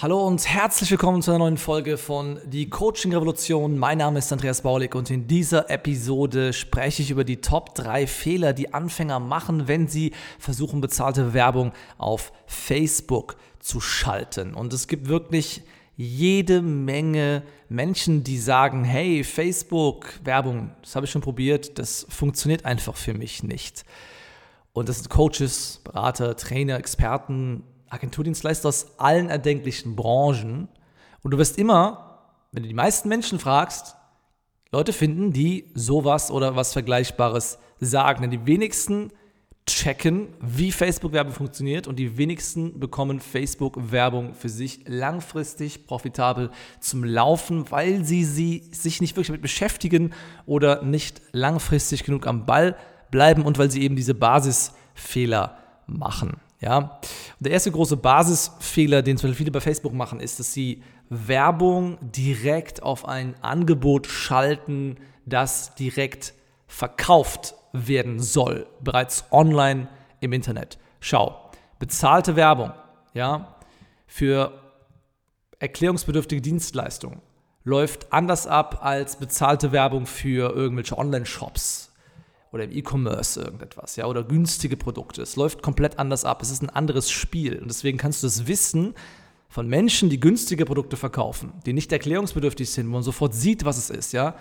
Hallo und herzlich willkommen zu einer neuen Folge von Die Coaching Revolution. Mein Name ist Andreas Baulig und in dieser Episode spreche ich über die Top 3 Fehler, die Anfänger machen, wenn sie versuchen, bezahlte Werbung auf Facebook zu schalten. Und es gibt wirklich jede Menge Menschen, die sagen, hey, Facebook Werbung, das habe ich schon probiert, das funktioniert einfach für mich nicht. Und das sind Coaches, Berater, Trainer, Experten, Agenturdienstleister aus allen erdenklichen Branchen. Und du wirst immer, wenn du die meisten Menschen fragst, Leute finden, die sowas oder was Vergleichbares sagen. Denn die wenigsten checken, wie Facebook-Werbung funktioniert und die wenigsten bekommen Facebook-Werbung für sich langfristig profitabel zum Laufen, weil sie, sie sich nicht wirklich damit beschäftigen oder nicht langfristig genug am Ball bleiben und weil sie eben diese Basisfehler machen. Ja? Und der erste große Basisfehler, den zum Beispiel viele bei Facebook machen, ist, dass sie Werbung direkt auf ein Angebot schalten, das direkt verkauft werden soll, bereits online im Internet. Schau, bezahlte Werbung, ja, für erklärungsbedürftige Dienstleistungen läuft anders ab als bezahlte Werbung für irgendwelche Online-Shops oder im E-Commerce irgendetwas, ja, oder günstige Produkte. Es läuft komplett anders ab. Es ist ein anderes Spiel. Und deswegen kannst du das Wissen von Menschen, die günstige Produkte verkaufen, die nicht erklärungsbedürftig sind, wo man sofort sieht, was es ist, ja.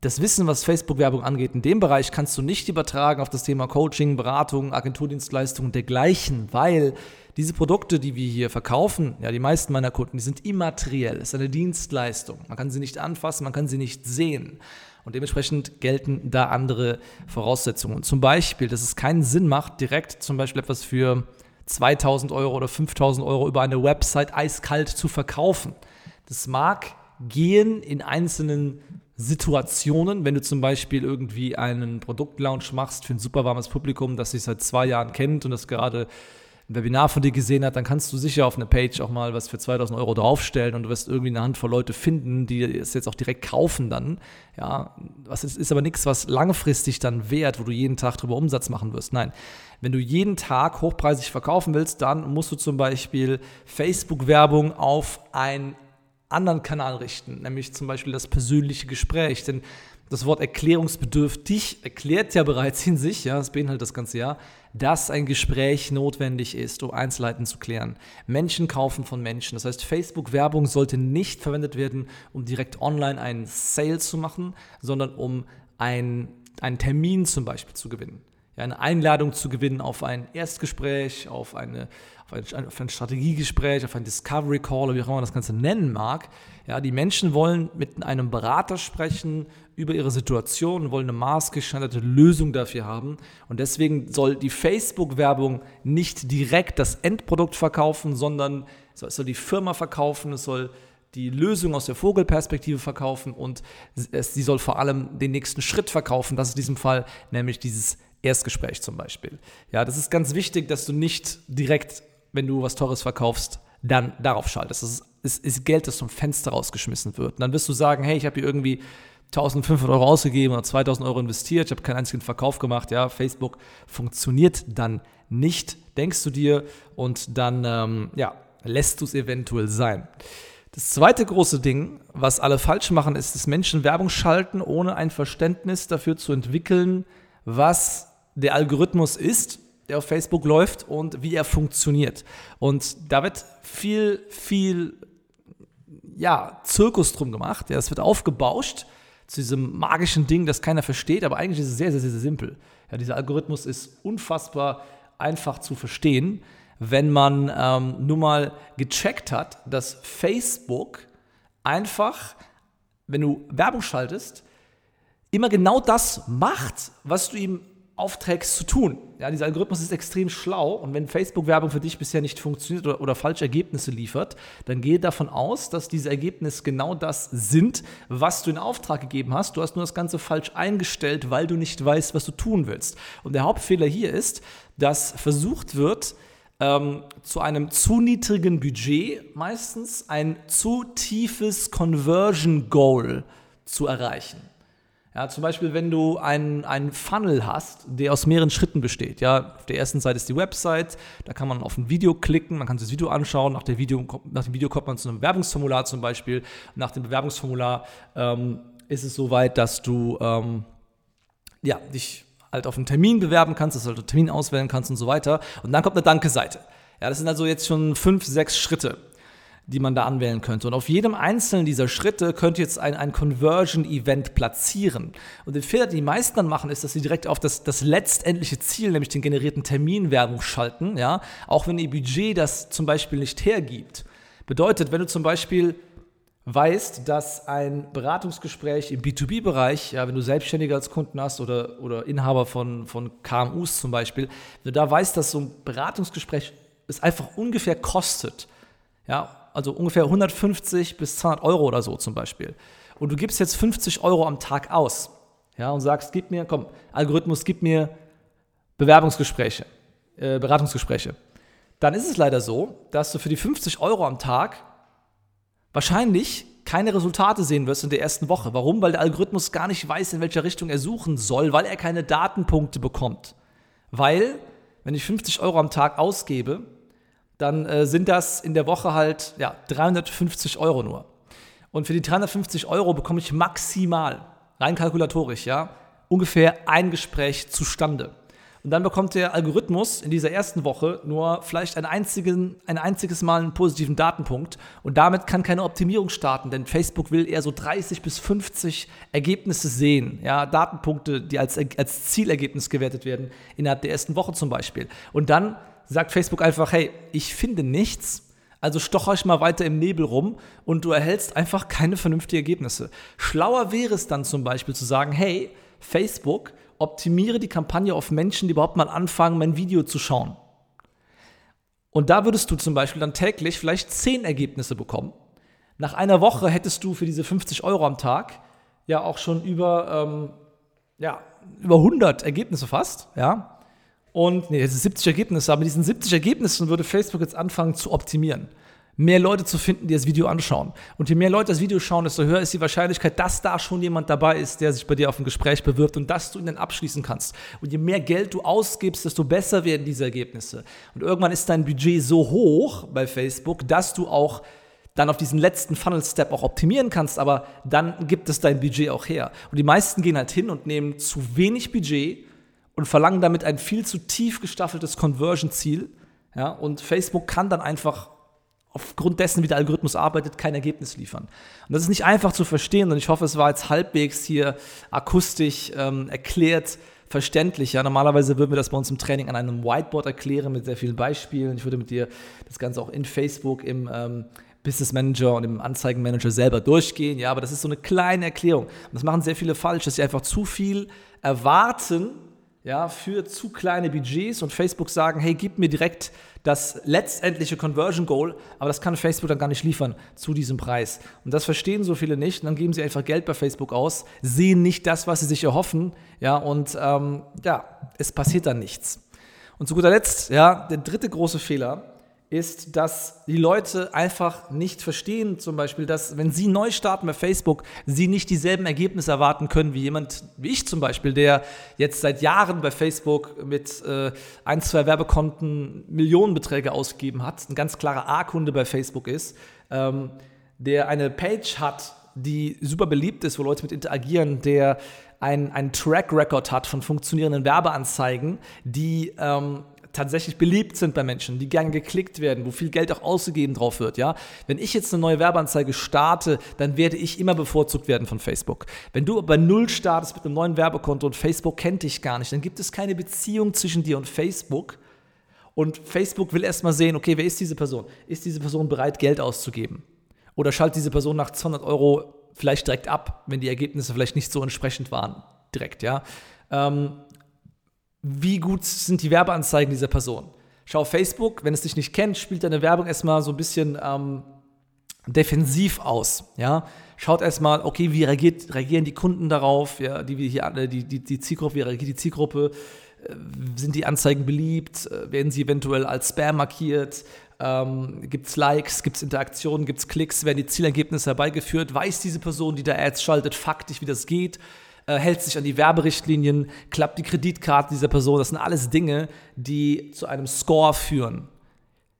Das Wissen, was Facebook-Werbung angeht, in dem Bereich kannst du nicht übertragen auf das Thema Coaching, Beratung, Agenturdienstleistungen und dergleichen, weil diese Produkte, die wir hier verkaufen, ja, die meisten meiner Kunden, die sind immateriell. Es ist eine Dienstleistung. Man kann sie nicht anfassen, man kann sie nicht sehen. Und dementsprechend gelten da andere Voraussetzungen. Zum Beispiel, dass es keinen Sinn macht, direkt zum Beispiel etwas für 2000 Euro oder 5000 Euro über eine Website eiskalt zu verkaufen. Das mag gehen in einzelnen Situationen, wenn du zum Beispiel irgendwie einen Produktlaunch machst für ein super warmes Publikum, das sich seit zwei Jahren kennt und das gerade ein Webinar von dir gesehen hat, dann kannst du sicher auf eine Page auch mal was für 2000 Euro draufstellen und du wirst irgendwie eine Handvoll Leute finden, die es jetzt auch direkt kaufen dann. Ja, was ist, ist aber nichts, was langfristig dann wert, wo du jeden Tag drüber Umsatz machen wirst. Nein, wenn du jeden Tag hochpreisig verkaufen willst, dann musst du zum Beispiel Facebook-Werbung auf einen anderen Kanal richten, nämlich zum Beispiel das persönliche Gespräch. Denn das Wort erklärungsbedürftig erklärt ja bereits in sich, ja, das beinhaltet das ganze Jahr, dass ein Gespräch notwendig ist, um Einzelheiten zu klären. Menschen kaufen von Menschen. Das heißt, Facebook-Werbung sollte nicht verwendet werden, um direkt online einen Sale zu machen, sondern um ein, einen Termin zum Beispiel zu gewinnen. Ja, eine Einladung zu gewinnen auf ein Erstgespräch, auf eine, auf ein, auf ein Strategiegespräch, auf ein Discovery Call oder wie auch immer man das Ganze nennen mag. Ja, die Menschen wollen mit einem Berater sprechen über ihre Situation, wollen eine maßgeschneiderte Lösung dafür haben. Und deswegen soll die Facebook-Werbung nicht direkt das Endprodukt verkaufen, sondern es soll die Firma verkaufen, es soll die Lösung aus der Vogelperspektive verkaufen und es, sie soll vor allem den nächsten Schritt verkaufen. Das ist in diesem Fall nämlich dieses Erstgespräch zum Beispiel. Ja, das ist ganz wichtig, dass du nicht direkt wenn du was Teures verkaufst, dann darauf schaltest. Das ist, ist, ist Geld, das zum Fenster rausgeschmissen wird. Und dann wirst du sagen, hey, ich habe hier irgendwie 1500 Euro ausgegeben oder 2000 Euro investiert, ich habe keinen einzigen Verkauf gemacht, ja, Facebook funktioniert dann nicht, denkst du dir, und dann, ähm, ja, lässt du es eventuell sein. Das zweite große Ding, was alle falsch machen, ist, dass Menschen Werbung schalten, ohne ein Verständnis dafür zu entwickeln, was der Algorithmus ist der auf Facebook läuft und wie er funktioniert. Und da wird viel, viel ja, Zirkus drum gemacht. Ja, es wird aufgebauscht zu diesem magischen Ding, das keiner versteht, aber eigentlich ist es sehr, sehr, sehr, sehr simpel. Ja, dieser Algorithmus ist unfassbar einfach zu verstehen, wenn man ähm, nur mal gecheckt hat, dass Facebook einfach, wenn du Werbung schaltest, immer genau das macht, was du ihm aufträgst zu tun. Ja, dieser Algorithmus ist extrem schlau und wenn Facebook-Werbung für dich bisher nicht funktioniert oder, oder falsche Ergebnisse liefert, dann gehe davon aus, dass diese Ergebnisse genau das sind, was du in Auftrag gegeben hast. Du hast nur das Ganze falsch eingestellt, weil du nicht weißt, was du tun willst. Und der Hauptfehler hier ist, dass versucht wird, ähm, zu einem zu niedrigen Budget meistens ein zu tiefes Conversion Goal zu erreichen. Ja, zum Beispiel, wenn du einen, Funnel hast, der aus mehreren Schritten besteht. Ja, auf der ersten Seite ist die Website, da kann man auf ein Video klicken, man kann sich das Video anschauen. Nach, der Video, nach dem Video kommt man zu einem Bewerbungsformular zum Beispiel. Nach dem Bewerbungsformular ähm, ist es soweit, dass du ähm, ja, dich halt auf einen Termin bewerben kannst, dass du halt einen Termin auswählen kannst und so weiter. Und dann kommt eine Danke-Seite. Ja, das sind also jetzt schon fünf, sechs Schritte die man da anwählen könnte. Und auf jedem einzelnen dieser Schritte könnt ihr jetzt ein, ein Conversion-Event platzieren. Und den Fehler, den die meisten dann machen, ist, dass sie direkt auf das, das letztendliche Ziel, nämlich den generierten Termin Werbung schalten, ja, auch wenn ihr Budget das zum Beispiel nicht hergibt. Bedeutet, wenn du zum Beispiel weißt, dass ein Beratungsgespräch im B2B-Bereich, ja, wenn du Selbstständige als Kunden hast oder, oder Inhaber von, von KMUs zum Beispiel, wenn du da weißt, dass so ein Beratungsgespräch es einfach ungefähr kostet, ja, also ungefähr 150 bis 200 Euro oder so zum Beispiel. Und du gibst jetzt 50 Euro am Tag aus, ja, und sagst, gib mir, komm, Algorithmus, gib mir Bewerbungsgespräche, äh, Beratungsgespräche. Dann ist es leider so, dass du für die 50 Euro am Tag wahrscheinlich keine Resultate sehen wirst in der ersten Woche. Warum? Weil der Algorithmus gar nicht weiß, in welcher Richtung er suchen soll, weil er keine Datenpunkte bekommt. Weil, wenn ich 50 Euro am Tag ausgebe, dann äh, sind das in der Woche halt ja, 350 Euro nur. Und für die 350 Euro bekomme ich maximal, rein kalkulatorisch, ja, ungefähr ein Gespräch zustande. Und dann bekommt der Algorithmus in dieser ersten Woche nur vielleicht einen einzigen, ein einziges Mal einen positiven Datenpunkt. Und damit kann keine Optimierung starten, denn Facebook will eher so 30 bis 50 Ergebnisse sehen. Ja, Datenpunkte, die als, als Zielergebnis gewertet werden, innerhalb der ersten Woche zum Beispiel. Und dann sagt Facebook einfach, hey, ich finde nichts, also stocher ich mal weiter im Nebel rum und du erhältst einfach keine vernünftigen Ergebnisse. Schlauer wäre es dann zum Beispiel zu sagen, hey, Facebook, optimiere die Kampagne auf Menschen, die überhaupt mal anfangen, mein Video zu schauen. Und da würdest du zum Beispiel dann täglich vielleicht 10 Ergebnisse bekommen. Nach einer Woche hättest du für diese 50 Euro am Tag ja auch schon über, ähm, ja, über 100 Ergebnisse fast, ja. Und nee, ist 70 Ergebnisse, aber mit diesen 70 Ergebnissen würde Facebook jetzt anfangen zu optimieren. Mehr Leute zu finden, die das Video anschauen. Und je mehr Leute das Video schauen, desto höher ist die Wahrscheinlichkeit, dass da schon jemand dabei ist, der sich bei dir auf ein Gespräch bewirbt und dass du ihn dann abschließen kannst. Und je mehr Geld du ausgibst, desto besser werden diese Ergebnisse. Und irgendwann ist dein Budget so hoch bei Facebook, dass du auch dann auf diesen letzten Funnel-Step auch optimieren kannst, aber dann gibt es dein Budget auch her. Und die meisten gehen halt hin und nehmen zu wenig Budget und verlangen damit ein viel zu tief gestaffeltes Conversion-Ziel. Ja, und Facebook kann dann einfach aufgrund dessen, wie der Algorithmus arbeitet, kein Ergebnis liefern. Und das ist nicht einfach zu verstehen und ich hoffe, es war jetzt halbwegs hier akustisch ähm, erklärt, verständlich. Ja, normalerweise würden wir das bei uns im Training an einem Whiteboard erklären mit sehr vielen Beispielen. Ich würde mit dir das Ganze auch in Facebook im ähm, Business Manager und im Anzeigenmanager selber durchgehen. Ja, aber das ist so eine kleine Erklärung. Und das machen sehr viele falsch, dass sie einfach zu viel erwarten ja, für zu kleine Budgets und Facebook sagen, hey, gib mir direkt das letztendliche Conversion Goal, aber das kann Facebook dann gar nicht liefern zu diesem Preis. Und das verstehen so viele nicht und dann geben sie einfach Geld bei Facebook aus, sehen nicht das, was sie sich erhoffen, ja, und ähm, ja, es passiert dann nichts. Und zu guter Letzt, ja, der dritte große Fehler, ist, dass die Leute einfach nicht verstehen, zum Beispiel, dass wenn sie neu starten bei Facebook, sie nicht dieselben Ergebnisse erwarten können wie jemand wie ich zum Beispiel, der jetzt seit Jahren bei Facebook mit äh, ein, zwei Werbekonten Millionenbeträge ausgegeben hat, ein ganz klarer A-Kunde bei Facebook ist, ähm, der eine Page hat, die super beliebt ist, wo Leute mit interagieren, der einen Track Record hat von funktionierenden Werbeanzeigen, die ähm, tatsächlich beliebt sind bei Menschen, die gern geklickt werden, wo viel Geld auch ausgegeben drauf wird, ja. Wenn ich jetzt eine neue Werbeanzeige starte, dann werde ich immer bevorzugt werden von Facebook. Wenn du bei Null startest mit einem neuen Werbekonto und Facebook kennt dich gar nicht, dann gibt es keine Beziehung zwischen dir und Facebook. Und Facebook will erstmal sehen, okay, wer ist diese Person? Ist diese Person bereit, Geld auszugeben? Oder schaltet diese Person nach 200 Euro vielleicht direkt ab, wenn die Ergebnisse vielleicht nicht so entsprechend waren. Direkt, ja. Ähm, wie gut sind die Werbeanzeigen dieser Person? Schau Facebook, wenn es dich nicht kennt, spielt deine Werbung erstmal so ein bisschen ähm, defensiv aus. Ja? Schaut erstmal, okay, wie reagiert, reagieren die Kunden darauf, ja, die, hier, die, die, die Zielgruppe, wie reagiert die Zielgruppe, äh, sind die Anzeigen beliebt, äh, werden sie eventuell als Spam markiert, ähm, gibt es Likes, gibt es Interaktionen, gibt es Klicks, werden die Zielergebnisse herbeigeführt, weiß diese Person, die da Ads schaltet, faktisch, wie das geht, äh, hält sich an die Werberichtlinien, klappt die Kreditkarte dieser Person. Das sind alles Dinge, die zu einem Score führen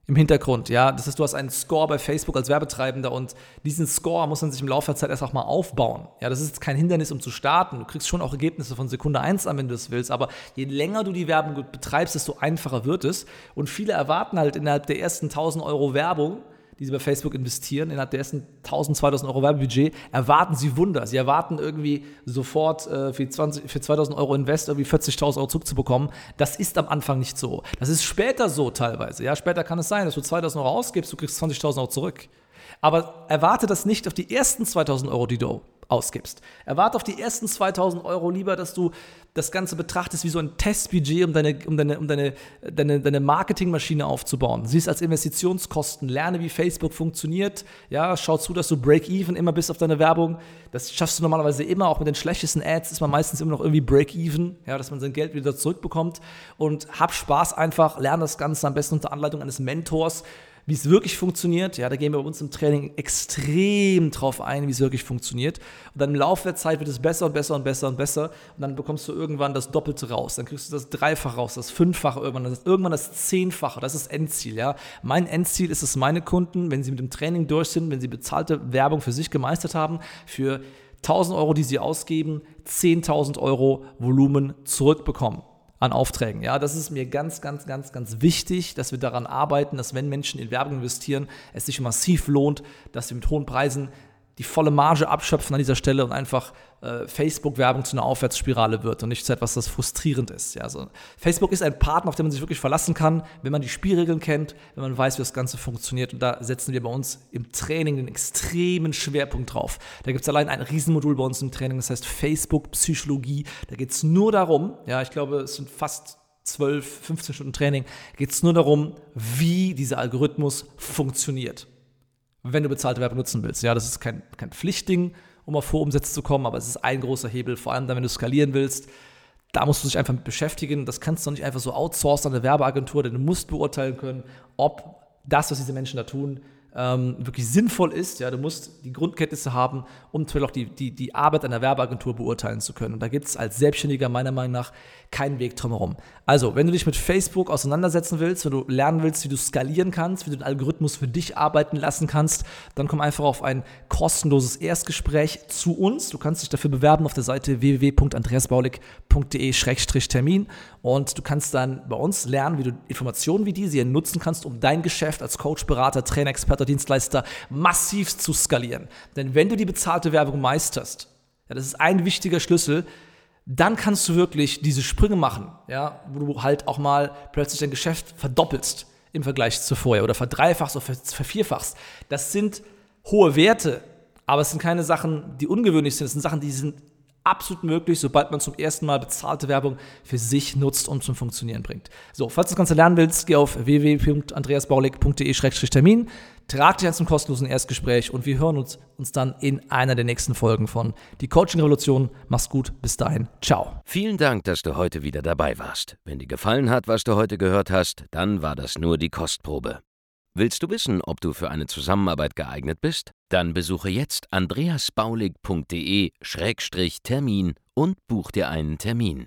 im Hintergrund, ja. Das heißt, du hast einen Score bei Facebook als Werbetreibender und diesen Score muss man sich im Laufe der Zeit erst auch mal aufbauen. Ja, das ist kein Hindernis, um zu starten. Du kriegst schon auch Ergebnisse von Sekunde 1 an, wenn du es willst, aber je länger du die Werbung betreibst, desto einfacher wird es. Und viele erwarten halt innerhalb der ersten 1000 Euro Werbung, die sie bei Facebook investieren, innerhalb der ersten 1000, 2000 Euro Werbebudget, erwarten sie Wunder. Sie erwarten irgendwie sofort äh, für, 20, für 2000 Euro Invest irgendwie 40.000 Euro zurückzubekommen. Das ist am Anfang nicht so. Das ist später so teilweise. Ja, später kann es sein, dass du 2000 Euro ausgibst, du kriegst 20.000 Euro zurück. Aber erwarte das nicht auf die ersten 2000 Euro, die du ausgibst. Erwarte auf die ersten 2000 Euro lieber, dass du das Ganze betrachtest wie so ein Testbudget, um deine, um deine, um deine, deine, deine Marketingmaschine aufzubauen. Siehst als Investitionskosten, lerne, wie Facebook funktioniert. Ja, schau zu, dass du Break-Even immer bist auf deine Werbung. Das schaffst du normalerweise immer, auch mit den schlechtesten Ads ist man meistens immer noch irgendwie Break-Even, ja, dass man sein Geld wieder zurückbekommt. Und hab Spaß einfach, lerne das Ganze am besten unter Anleitung eines Mentors wie es wirklich funktioniert. Ja, da gehen wir bei uns im Training extrem drauf ein, wie es wirklich funktioniert. Und dann im Laufe der Zeit wird es besser und besser und besser und besser. Und dann bekommst du irgendwann das Doppelte raus. Dann kriegst du das Dreifache raus, das Fünffache irgendwann, das, irgendwann das Zehnfache. Das ist das Endziel. Ja. Mein Endziel ist es, meine Kunden, wenn sie mit dem Training durch sind, wenn sie bezahlte Werbung für sich gemeistert haben, für 1000 Euro, die sie ausgeben, 10.000 Euro Volumen zurückbekommen an Aufträgen. Ja, das ist mir ganz, ganz, ganz, ganz wichtig, dass wir daran arbeiten, dass wenn Menschen in Werbung investieren, es sich massiv lohnt, dass wir mit hohen Preisen die volle Marge abschöpfen an dieser Stelle und einfach äh, Facebook-Werbung zu einer Aufwärtsspirale wird und nicht zu etwas, das frustrierend ist. Ja, also Facebook ist ein Partner, auf den man sich wirklich verlassen kann, wenn man die Spielregeln kennt, wenn man weiß, wie das Ganze funktioniert. Und da setzen wir bei uns im Training den extremen Schwerpunkt drauf. Da gibt es allein ein Riesenmodul bei uns im Training, das heißt Facebook-Psychologie. Da geht es nur darum, ja, ich glaube, es sind fast 12, 15 Stunden Training, geht es nur darum, wie dieser Algorithmus funktioniert wenn du bezahlte Werbung nutzen willst. Ja, das ist kein, kein Pflichtding, um auf hohe Umsätze zu kommen, aber es ist ein großer Hebel, vor allem dann, wenn du skalieren willst. Da musst du dich einfach mit beschäftigen. Das kannst du nicht einfach so outsourcen an eine Werbeagentur, denn du musst beurteilen können, ob das, was diese Menschen da tun, ähm, wirklich sinnvoll ist. Ja, du musst die Grundkenntnisse haben, um natürlich auch die, die, die Arbeit einer Werbeagentur beurteilen zu können. Und da gibt es als Selbstständiger meiner Meinung nach keinen Weg drumherum. Also, wenn du dich mit Facebook auseinandersetzen willst, wenn du lernen willst, wie du skalieren kannst, wie du den Algorithmus für dich arbeiten lassen kannst, dann komm einfach auf ein kostenloses Erstgespräch zu uns. Du kannst dich dafür bewerben auf der Seite www.andreasbaulig.de-termin und du kannst dann bei uns lernen, wie du Informationen wie diese nutzen kannst, um dein Geschäft als Coach, Berater, Trainer, Experte, Dienstleister massiv zu skalieren. Denn wenn du die bezahlte Werbung meisterst, ja, das ist ein wichtiger Schlüssel, dann kannst du wirklich diese Sprünge machen, ja, wo du halt auch mal plötzlich dein Geschäft verdoppelst im Vergleich zu vorher oder verdreifachst oder vervierfachst. Das sind hohe Werte, aber es sind keine Sachen, die ungewöhnlich sind. Es sind Sachen, die sind absolut möglich, sobald man zum ersten Mal bezahlte Werbung für sich nutzt und zum Funktionieren bringt. So, falls du das Ganze lernen willst, geh auf www.andreasbaulig.de-termin, trag dich zum kostenlosen Erstgespräch und wir hören uns, uns dann in einer der nächsten Folgen von Die Coaching Revolution. Mach's gut, bis dahin, ciao. Vielen Dank, dass du heute wieder dabei warst. Wenn dir gefallen hat, was du heute gehört hast, dann war das nur die Kostprobe. Willst du wissen, ob du für eine Zusammenarbeit geeignet bist? Dann besuche jetzt andreasbaulig.de-termin und buch dir einen Termin.